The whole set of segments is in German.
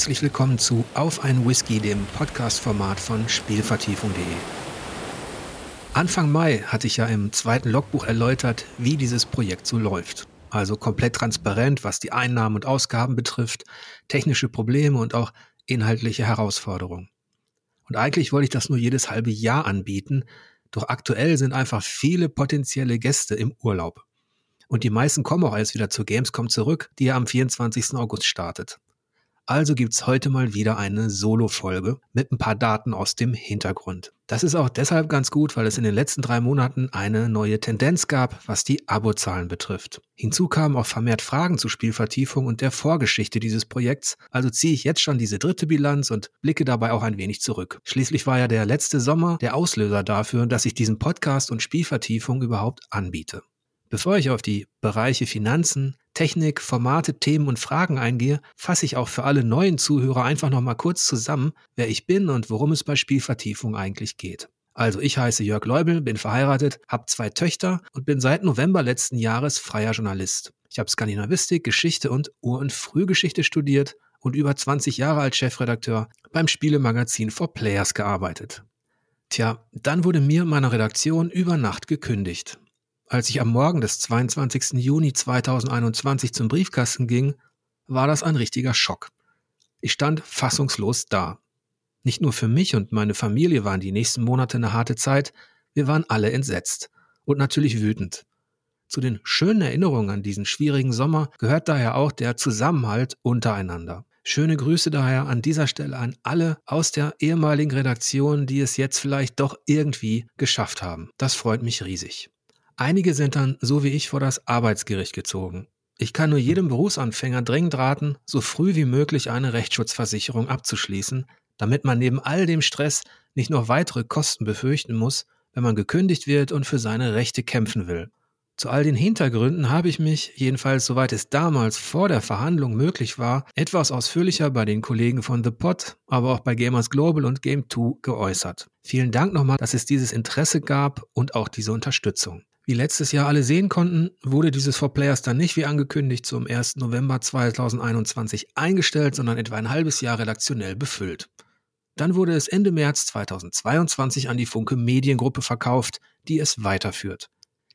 herzlich willkommen zu Auf ein Whisky, dem Podcast-Format von Spielvertiefung.de. Anfang Mai hatte ich ja im zweiten Logbuch erläutert, wie dieses Projekt so läuft. Also komplett transparent, was die Einnahmen und Ausgaben betrifft, technische Probleme und auch inhaltliche Herausforderungen. Und eigentlich wollte ich das nur jedes halbe Jahr anbieten, doch aktuell sind einfach viele potenzielle Gäste im Urlaub. Und die meisten kommen auch erst wieder zur Gamescom zurück, die ja am 24. August startet. Also gibt's heute mal wieder eine Solo-Folge mit ein paar Daten aus dem Hintergrund. Das ist auch deshalb ganz gut, weil es in den letzten drei Monaten eine neue Tendenz gab, was die Abozahlen betrifft. Hinzu kamen auch vermehrt Fragen zur Spielvertiefung und der Vorgeschichte dieses Projekts, also ziehe ich jetzt schon diese dritte Bilanz und blicke dabei auch ein wenig zurück. Schließlich war ja der letzte Sommer der Auslöser dafür, dass ich diesen Podcast und Spielvertiefung überhaupt anbiete. Bevor ich auf die Bereiche Finanzen, Technik, Formate, Themen und Fragen eingehe, fasse ich auch für alle neuen Zuhörer einfach nochmal kurz zusammen, wer ich bin und worum es bei Spielvertiefung eigentlich geht. Also ich heiße Jörg Leubel, bin verheiratet, habe zwei Töchter und bin seit November letzten Jahres freier Journalist. Ich habe Skandinavistik, Geschichte und Ur- und Frühgeschichte studiert und über 20 Jahre als Chefredakteur beim Spielemagazin For Players gearbeitet. Tja, dann wurde mir und meiner Redaktion über Nacht gekündigt. Als ich am Morgen des 22. Juni 2021 zum Briefkasten ging, war das ein richtiger Schock. Ich stand fassungslos da. Nicht nur für mich und meine Familie waren die nächsten Monate eine harte Zeit, wir waren alle entsetzt und natürlich wütend. Zu den schönen Erinnerungen an diesen schwierigen Sommer gehört daher auch der Zusammenhalt untereinander. Schöne Grüße daher an dieser Stelle an alle aus der ehemaligen Redaktion, die es jetzt vielleicht doch irgendwie geschafft haben. Das freut mich riesig. Einige sind dann, so wie ich, vor das Arbeitsgericht gezogen. Ich kann nur jedem Berufsanfänger dringend raten, so früh wie möglich eine Rechtsschutzversicherung abzuschließen, damit man neben all dem Stress nicht noch weitere Kosten befürchten muss, wenn man gekündigt wird und für seine Rechte kämpfen will. Zu all den Hintergründen habe ich mich, jedenfalls soweit es damals vor der Verhandlung möglich war, etwas ausführlicher bei den Kollegen von The Pot, aber auch bei Gamers Global und Game 2 geäußert. Vielen Dank nochmal, dass es dieses Interesse gab und auch diese Unterstützung. Wie letztes Jahr alle sehen konnten, wurde dieses For Players dann nicht wie angekündigt zum 1. November 2021 eingestellt, sondern etwa ein halbes Jahr redaktionell befüllt. Dann wurde es Ende März 2022 an die Funke Mediengruppe verkauft, die es weiterführt.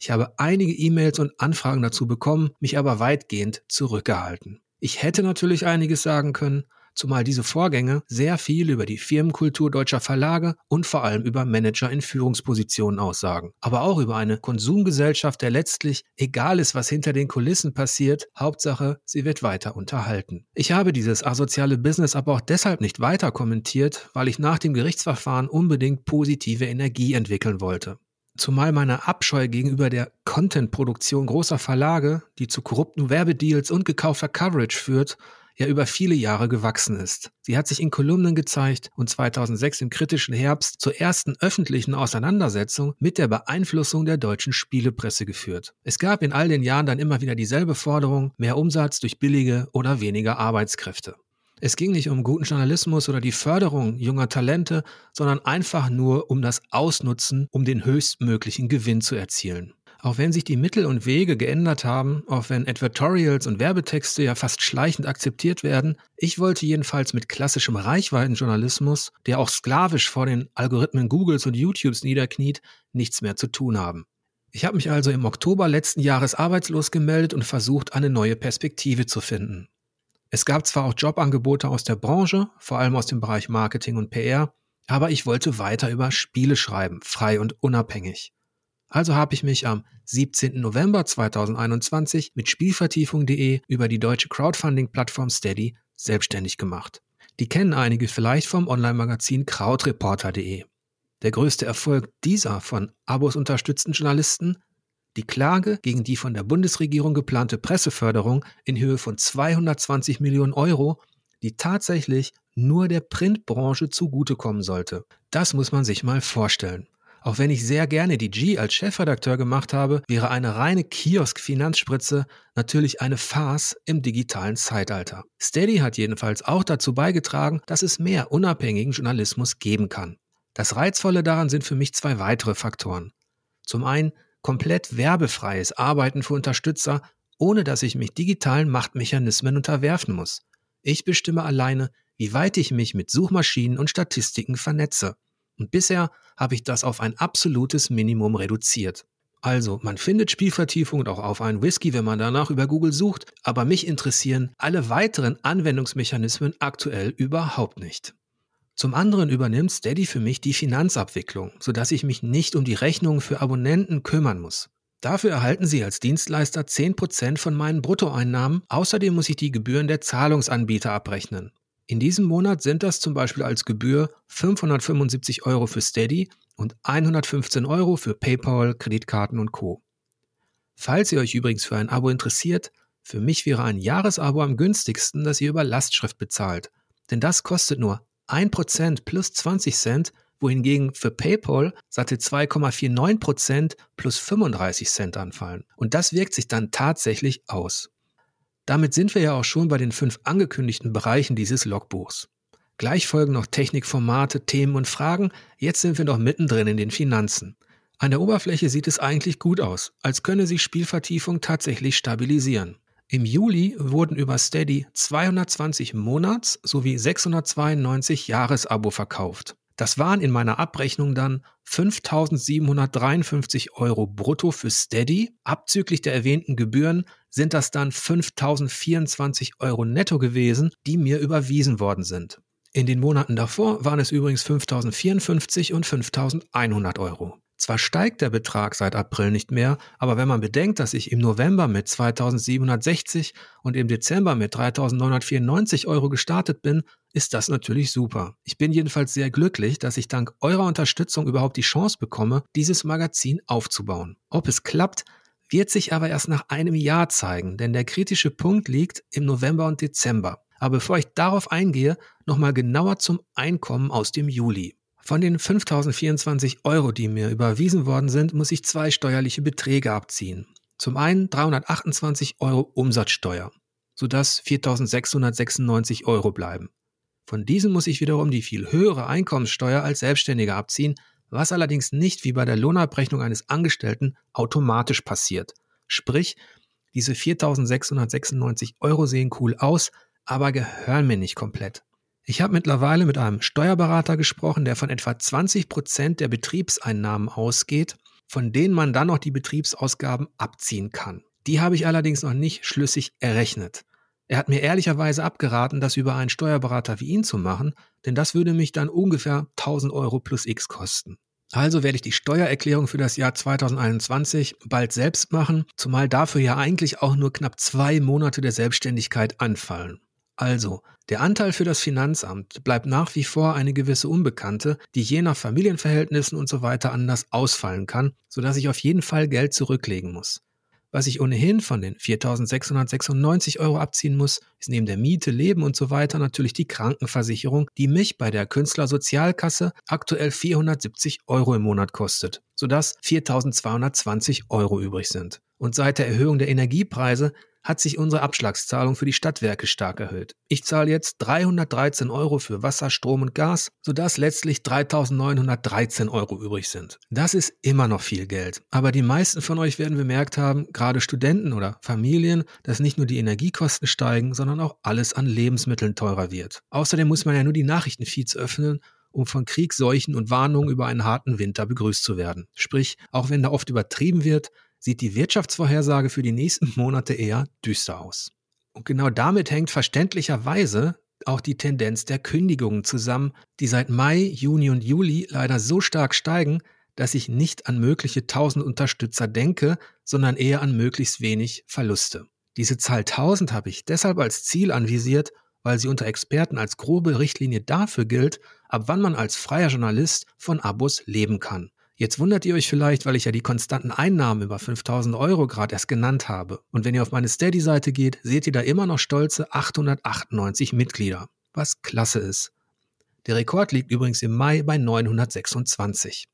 Ich habe einige E-Mails und Anfragen dazu bekommen, mich aber weitgehend zurückgehalten. Ich hätte natürlich einiges sagen können, zumal diese Vorgänge sehr viel über die Firmenkultur deutscher Verlage und vor allem über Manager in Führungspositionen aussagen. Aber auch über eine Konsumgesellschaft, der letztlich egal ist, was hinter den Kulissen passiert, Hauptsache, sie wird weiter unterhalten. Ich habe dieses asoziale Business aber auch deshalb nicht weiter kommentiert, weil ich nach dem Gerichtsverfahren unbedingt positive Energie entwickeln wollte. Zumal meine Abscheu gegenüber der Content-Produktion großer Verlage, die zu korrupten Werbedeals und gekaufter Coverage führt, ja über viele Jahre gewachsen ist. Sie hat sich in Kolumnen gezeigt und 2006 im kritischen Herbst zur ersten öffentlichen Auseinandersetzung mit der Beeinflussung der deutschen Spielepresse geführt. Es gab in all den Jahren dann immer wieder dieselbe Forderung, mehr Umsatz durch billige oder weniger Arbeitskräfte. Es ging nicht um guten Journalismus oder die Förderung junger Talente, sondern einfach nur um das Ausnutzen, um den höchstmöglichen Gewinn zu erzielen. Auch wenn sich die Mittel und Wege geändert haben, auch wenn Advertorials und Werbetexte ja fast schleichend akzeptiert werden, ich wollte jedenfalls mit klassischem Reichweitenjournalismus, der auch sklavisch vor den Algorithmen Googles und YouTubes niederkniet, nichts mehr zu tun haben. Ich habe mich also im Oktober letzten Jahres arbeitslos gemeldet und versucht, eine neue Perspektive zu finden. Es gab zwar auch Jobangebote aus der Branche, vor allem aus dem Bereich Marketing und PR, aber ich wollte weiter über Spiele schreiben, frei und unabhängig. Also habe ich mich am 17. November 2021 mit Spielvertiefung.de über die deutsche Crowdfunding-Plattform Steady selbstständig gemacht. Die kennen einige vielleicht vom Online-Magazin Crowdreporter.de. Der größte Erfolg dieser von Abos unterstützten Journalisten die Klage gegen die von der Bundesregierung geplante Presseförderung in Höhe von 220 Millionen Euro, die tatsächlich nur der Printbranche zugutekommen sollte. Das muss man sich mal vorstellen. Auch wenn ich sehr gerne die G als Chefredakteur gemacht habe, wäre eine reine Kiosk-Finanzspritze natürlich eine Farce im digitalen Zeitalter. Steady hat jedenfalls auch dazu beigetragen, dass es mehr unabhängigen Journalismus geben kann. Das Reizvolle daran sind für mich zwei weitere Faktoren. Zum einen komplett werbefreies Arbeiten für Unterstützer, ohne dass ich mich digitalen Machtmechanismen unterwerfen muss. Ich bestimme alleine, wie weit ich mich mit Suchmaschinen und Statistiken vernetze. Und bisher habe ich das auf ein absolutes Minimum reduziert. Also, man findet Spielvertiefung auch auf einen Whisky, wenn man danach über Google sucht, aber mich interessieren alle weiteren Anwendungsmechanismen aktuell überhaupt nicht. Zum anderen übernimmt Steady für mich die Finanzabwicklung, sodass ich mich nicht um die Rechnungen für Abonnenten kümmern muss. Dafür erhalten Sie als Dienstleister 10% von meinen Bruttoeinnahmen, außerdem muss ich die Gebühren der Zahlungsanbieter abrechnen. In diesem Monat sind das zum Beispiel als Gebühr 575 Euro für Steady und 115 Euro für PayPal, Kreditkarten und Co. Falls ihr euch übrigens für ein Abo interessiert, für mich wäre ein Jahresabo am günstigsten, das ihr über Lastschrift bezahlt. Denn das kostet nur 1% plus 20 Cent, wohingegen für PayPal satte 2,49% plus 35 Cent anfallen. Und das wirkt sich dann tatsächlich aus. Damit sind wir ja auch schon bei den fünf angekündigten Bereichen dieses Logbuchs. Gleich folgen noch Technikformate, Themen und Fragen. Jetzt sind wir noch mittendrin in den Finanzen. An der Oberfläche sieht es eigentlich gut aus, als könne sich Spielvertiefung tatsächlich stabilisieren. Im Juli wurden über Steady 220 Monats- sowie 692 Jahresabo verkauft. Das waren in meiner Abrechnung dann 5.753 Euro brutto für Steady. Abzüglich der erwähnten Gebühren sind das dann 5.024 Euro netto gewesen, die mir überwiesen worden sind. In den Monaten davor waren es übrigens 5.054 und 5.100 Euro. Zwar steigt der Betrag seit April nicht mehr, aber wenn man bedenkt, dass ich im November mit 2760 und im Dezember mit 3994 Euro gestartet bin, ist das natürlich super. Ich bin jedenfalls sehr glücklich, dass ich dank eurer Unterstützung überhaupt die Chance bekomme, dieses Magazin aufzubauen. Ob es klappt, wird sich aber erst nach einem Jahr zeigen, denn der kritische Punkt liegt im November und Dezember. Aber bevor ich darauf eingehe, nochmal genauer zum Einkommen aus dem Juli. Von den 5024 Euro, die mir überwiesen worden sind, muss ich zwei steuerliche Beträge abziehen. Zum einen 328 Euro Umsatzsteuer, sodass 4696 Euro bleiben. Von diesen muss ich wiederum die viel höhere Einkommenssteuer als Selbstständiger abziehen, was allerdings nicht wie bei der Lohnabrechnung eines Angestellten automatisch passiert. Sprich, diese 4696 Euro sehen cool aus, aber gehören mir nicht komplett. Ich habe mittlerweile mit einem Steuerberater gesprochen, der von etwa 20 Prozent der Betriebseinnahmen ausgeht, von denen man dann noch die Betriebsausgaben abziehen kann. Die habe ich allerdings noch nicht schlüssig errechnet. Er hat mir ehrlicherweise abgeraten, das über einen Steuerberater wie ihn zu machen, denn das würde mich dann ungefähr 1000 Euro plus X kosten. Also werde ich die Steuererklärung für das Jahr 2021 bald selbst machen, zumal dafür ja eigentlich auch nur knapp zwei Monate der Selbstständigkeit anfallen. Also, der Anteil für das Finanzamt bleibt nach wie vor eine gewisse Unbekannte, die je nach Familienverhältnissen und so weiter anders ausfallen kann, sodass ich auf jeden Fall Geld zurücklegen muss. Was ich ohnehin von den 4.696 Euro abziehen muss, ist neben der Miete, Leben und so weiter natürlich die Krankenversicherung, die mich bei der Künstlersozialkasse aktuell 470 Euro im Monat kostet, sodass 4.220 Euro übrig sind. Und seit der Erhöhung der Energiepreise hat sich unsere Abschlagszahlung für die Stadtwerke stark erhöht. Ich zahle jetzt 313 Euro für Wasser, Strom und Gas, sodass letztlich 3913 Euro übrig sind. Das ist immer noch viel Geld. Aber die meisten von euch werden bemerkt haben, gerade Studenten oder Familien, dass nicht nur die Energiekosten steigen, sondern auch alles an Lebensmitteln teurer wird. Außerdem muss man ja nur die Nachrichtenfeeds öffnen um von Krieg, Seuchen und Warnungen über einen harten Winter begrüßt zu werden. Sprich, auch wenn da oft übertrieben wird, sieht die Wirtschaftsvorhersage für die nächsten Monate eher düster aus. Und genau damit hängt verständlicherweise auch die Tendenz der Kündigungen zusammen, die seit Mai, Juni und Juli leider so stark steigen, dass ich nicht an mögliche 1000 Unterstützer denke, sondern eher an möglichst wenig Verluste. Diese Zahl 1000 habe ich deshalb als Ziel anvisiert, weil sie unter Experten als grobe Richtlinie dafür gilt, ab wann man als freier Journalist von Abos leben kann. Jetzt wundert ihr euch vielleicht, weil ich ja die konstanten Einnahmen über 5000 Euro gerade erst genannt habe. Und wenn ihr auf meine Steady-Seite geht, seht ihr da immer noch stolze 898 Mitglieder, was klasse ist. Der Rekord liegt übrigens im Mai bei 926.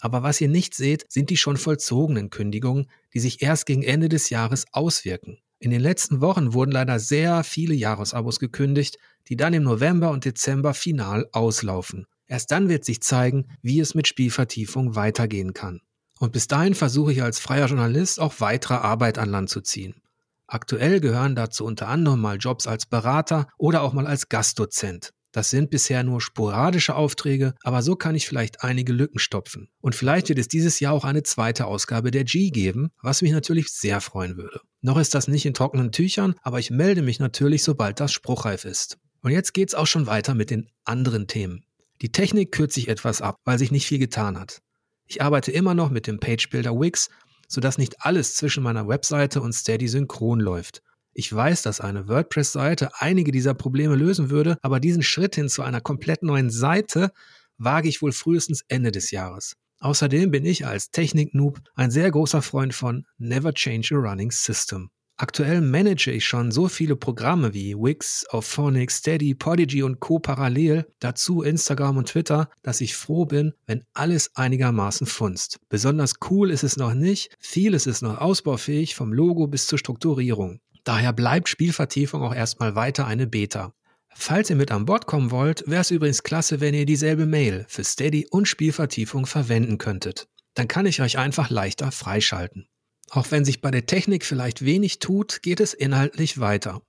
Aber was ihr nicht seht, sind die schon vollzogenen Kündigungen, die sich erst gegen Ende des Jahres auswirken. In den letzten Wochen wurden leider sehr viele Jahresabos gekündigt, die dann im November und Dezember final auslaufen. Erst dann wird sich zeigen, wie es mit Spielvertiefung weitergehen kann. Und bis dahin versuche ich als freier Journalist auch weitere Arbeit an Land zu ziehen. Aktuell gehören dazu unter anderem mal Jobs als Berater oder auch mal als Gastdozent. Das sind bisher nur sporadische Aufträge, aber so kann ich vielleicht einige Lücken stopfen. Und vielleicht wird es dieses Jahr auch eine zweite Ausgabe der G geben, was mich natürlich sehr freuen würde. Noch ist das nicht in trockenen Tüchern, aber ich melde mich natürlich, sobald das spruchreif ist. Und jetzt geht's auch schon weiter mit den anderen Themen. Die Technik kürzt sich etwas ab, weil sich nicht viel getan hat. Ich arbeite immer noch mit dem Page Builder Wix, sodass nicht alles zwischen meiner Webseite und Steady synchron läuft. Ich weiß, dass eine WordPress-Seite einige dieser Probleme lösen würde, aber diesen Schritt hin zu einer komplett neuen Seite wage ich wohl frühestens Ende des Jahres. Außerdem bin ich als Technik-Noob ein sehr großer Freund von Never Change a Running System. Aktuell manage ich schon so viele Programme wie Wix, Auphonic, Steady, Podigy und Co. parallel, dazu Instagram und Twitter, dass ich froh bin, wenn alles einigermaßen funzt. Besonders cool ist es noch nicht, vieles ist noch ausbaufähig, vom Logo bis zur Strukturierung. Daher bleibt Spielvertiefung auch erstmal weiter eine Beta. Falls ihr mit an Bord kommen wollt, wäre es übrigens klasse, wenn ihr dieselbe Mail für Steady und Spielvertiefung verwenden könntet. Dann kann ich euch einfach leichter freischalten. Auch wenn sich bei der Technik vielleicht wenig tut, geht es inhaltlich weiter.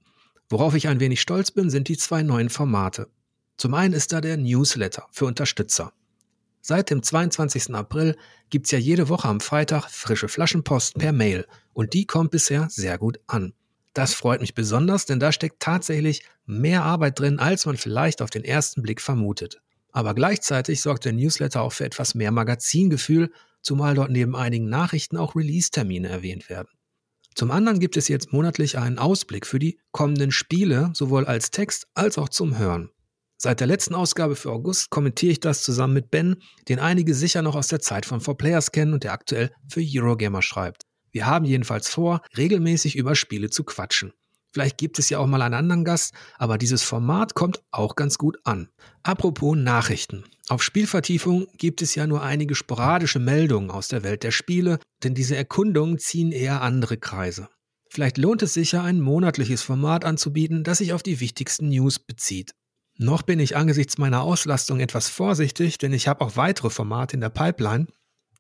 Worauf ich ein wenig stolz bin, sind die zwei neuen Formate. Zum einen ist da der Newsletter für Unterstützer. Seit dem 22. April gibt's ja jede Woche am Freitag frische Flaschenpost per Mail und die kommt bisher sehr gut an. Das freut mich besonders, denn da steckt tatsächlich mehr Arbeit drin, als man vielleicht auf den ersten Blick vermutet. Aber gleichzeitig sorgt der Newsletter auch für etwas mehr Magazingefühl, zumal dort neben einigen Nachrichten auch Release-Termine erwähnt werden. Zum anderen gibt es jetzt monatlich einen Ausblick für die kommenden Spiele, sowohl als Text als auch zum Hören. Seit der letzten Ausgabe für August kommentiere ich das zusammen mit Ben, den einige sicher noch aus der Zeit von 4Players kennen und der aktuell für Eurogamer schreibt. Wir haben jedenfalls vor, regelmäßig über Spiele zu quatschen. Vielleicht gibt es ja auch mal einen anderen Gast, aber dieses Format kommt auch ganz gut an. Apropos Nachrichten. Auf Spielvertiefung gibt es ja nur einige sporadische Meldungen aus der Welt der Spiele, denn diese Erkundungen ziehen eher andere Kreise. Vielleicht lohnt es sich ja, ein monatliches Format anzubieten, das sich auf die wichtigsten News bezieht. Noch bin ich angesichts meiner Auslastung etwas vorsichtig, denn ich habe auch weitere Formate in der Pipeline,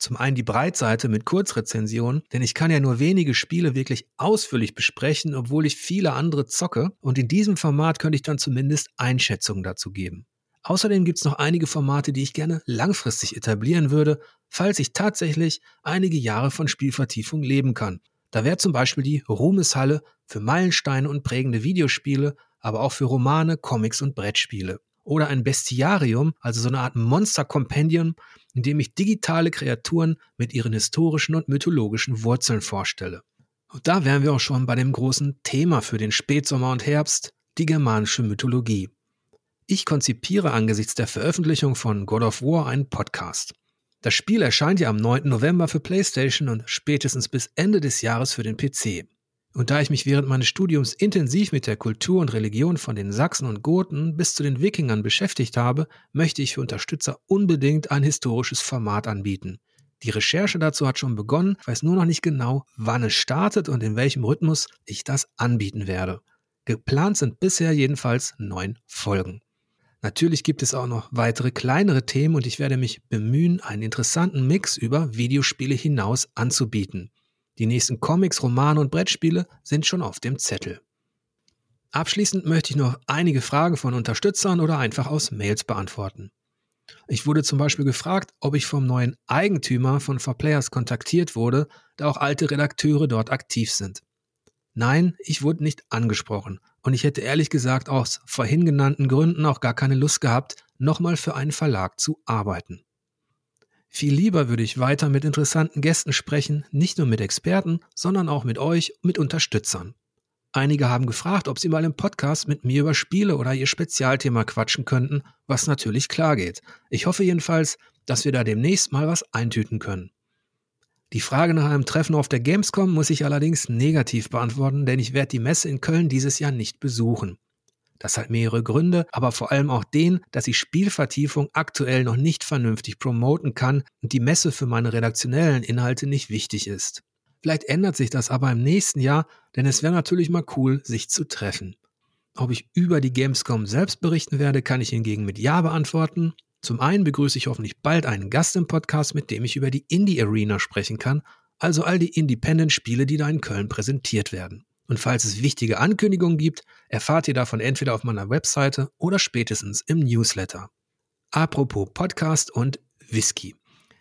zum einen die Breitseite mit Kurzrezensionen, denn ich kann ja nur wenige Spiele wirklich ausführlich besprechen, obwohl ich viele andere zocke. Und in diesem Format könnte ich dann zumindest Einschätzungen dazu geben. Außerdem gibt es noch einige Formate, die ich gerne langfristig etablieren würde, falls ich tatsächlich einige Jahre von Spielvertiefung leben kann. Da wäre zum Beispiel die Ruhmeshalle für Meilensteine und prägende Videospiele, aber auch für Romane, Comics und Brettspiele oder ein Bestiarium, also so eine Art Monster-Compendium, in dem ich digitale Kreaturen mit ihren historischen und mythologischen Wurzeln vorstelle. Und da wären wir auch schon bei dem großen Thema für den Spätsommer und Herbst, die germanische Mythologie. Ich konzipiere angesichts der Veröffentlichung von God of War einen Podcast. Das Spiel erscheint ja am 9. November für PlayStation und spätestens bis Ende des Jahres für den PC. Und da ich mich während meines Studiums intensiv mit der Kultur und Religion von den Sachsen und Goten bis zu den Wikingern beschäftigt habe, möchte ich für Unterstützer unbedingt ein historisches Format anbieten. Die Recherche dazu hat schon begonnen, weiß nur noch nicht genau, wann es startet und in welchem Rhythmus ich das anbieten werde. Geplant sind bisher jedenfalls neun Folgen. Natürlich gibt es auch noch weitere kleinere Themen und ich werde mich bemühen, einen interessanten Mix über Videospiele hinaus anzubieten. Die nächsten Comics, Romane und Brettspiele sind schon auf dem Zettel. Abschließend möchte ich noch einige Fragen von Unterstützern oder einfach aus Mails beantworten. Ich wurde zum Beispiel gefragt, ob ich vom neuen Eigentümer von 4Players kontaktiert wurde, da auch alte Redakteure dort aktiv sind. Nein, ich wurde nicht angesprochen und ich hätte ehrlich gesagt aus vorhin genannten Gründen auch gar keine Lust gehabt, nochmal für einen Verlag zu arbeiten. Viel lieber würde ich weiter mit interessanten Gästen sprechen, nicht nur mit Experten, sondern auch mit euch, mit Unterstützern. Einige haben gefragt, ob sie mal im Podcast mit mir über Spiele oder ihr Spezialthema quatschen könnten, was natürlich klar geht. Ich hoffe jedenfalls, dass wir da demnächst mal was eintüten können. Die Frage nach einem Treffen auf der Gamescom muss ich allerdings negativ beantworten, denn ich werde die Messe in Köln dieses Jahr nicht besuchen. Das hat mehrere Gründe, aber vor allem auch den, dass ich Spielvertiefung aktuell noch nicht vernünftig promoten kann und die Messe für meine redaktionellen Inhalte nicht wichtig ist. Vielleicht ändert sich das aber im nächsten Jahr, denn es wäre natürlich mal cool, sich zu treffen. Ob ich über die Gamescom selbst berichten werde, kann ich hingegen mit Ja beantworten. Zum einen begrüße ich hoffentlich bald einen Gast im Podcast, mit dem ich über die Indie Arena sprechen kann, also all die Independent-Spiele, die da in Köln präsentiert werden. Und falls es wichtige Ankündigungen gibt, erfahrt ihr davon entweder auf meiner Webseite oder spätestens im Newsletter. Apropos Podcast und Whisky.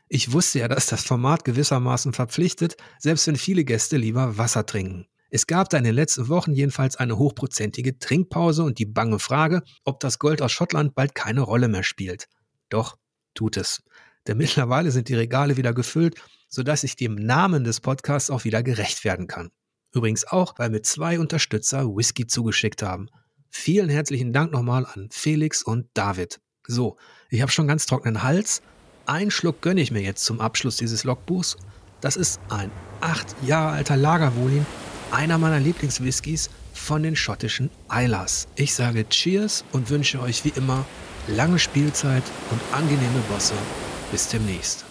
Ich wusste ja, dass das Format gewissermaßen verpflichtet, selbst wenn viele Gäste lieber Wasser trinken. Es gab da in den letzten Wochen jedenfalls eine hochprozentige Trinkpause und die bange Frage, ob das Gold aus Schottland bald keine Rolle mehr spielt. Doch tut es. Denn mittlerweile sind die Regale wieder gefüllt, sodass ich dem Namen des Podcasts auch wieder gerecht werden kann. Übrigens auch, weil mir zwei Unterstützer Whisky zugeschickt haben. Vielen herzlichen Dank nochmal an Felix und David. So, ich habe schon ganz trockenen Hals. Ein Schluck gönne ich mir jetzt zum Abschluss dieses Logbuchs. Das ist ein acht Jahre alter Lagerwolin einer meiner Lieblingswhiskys von den schottischen Eilers. Ich sage Cheers und wünsche euch wie immer lange Spielzeit und angenehme Bosse. Bis demnächst.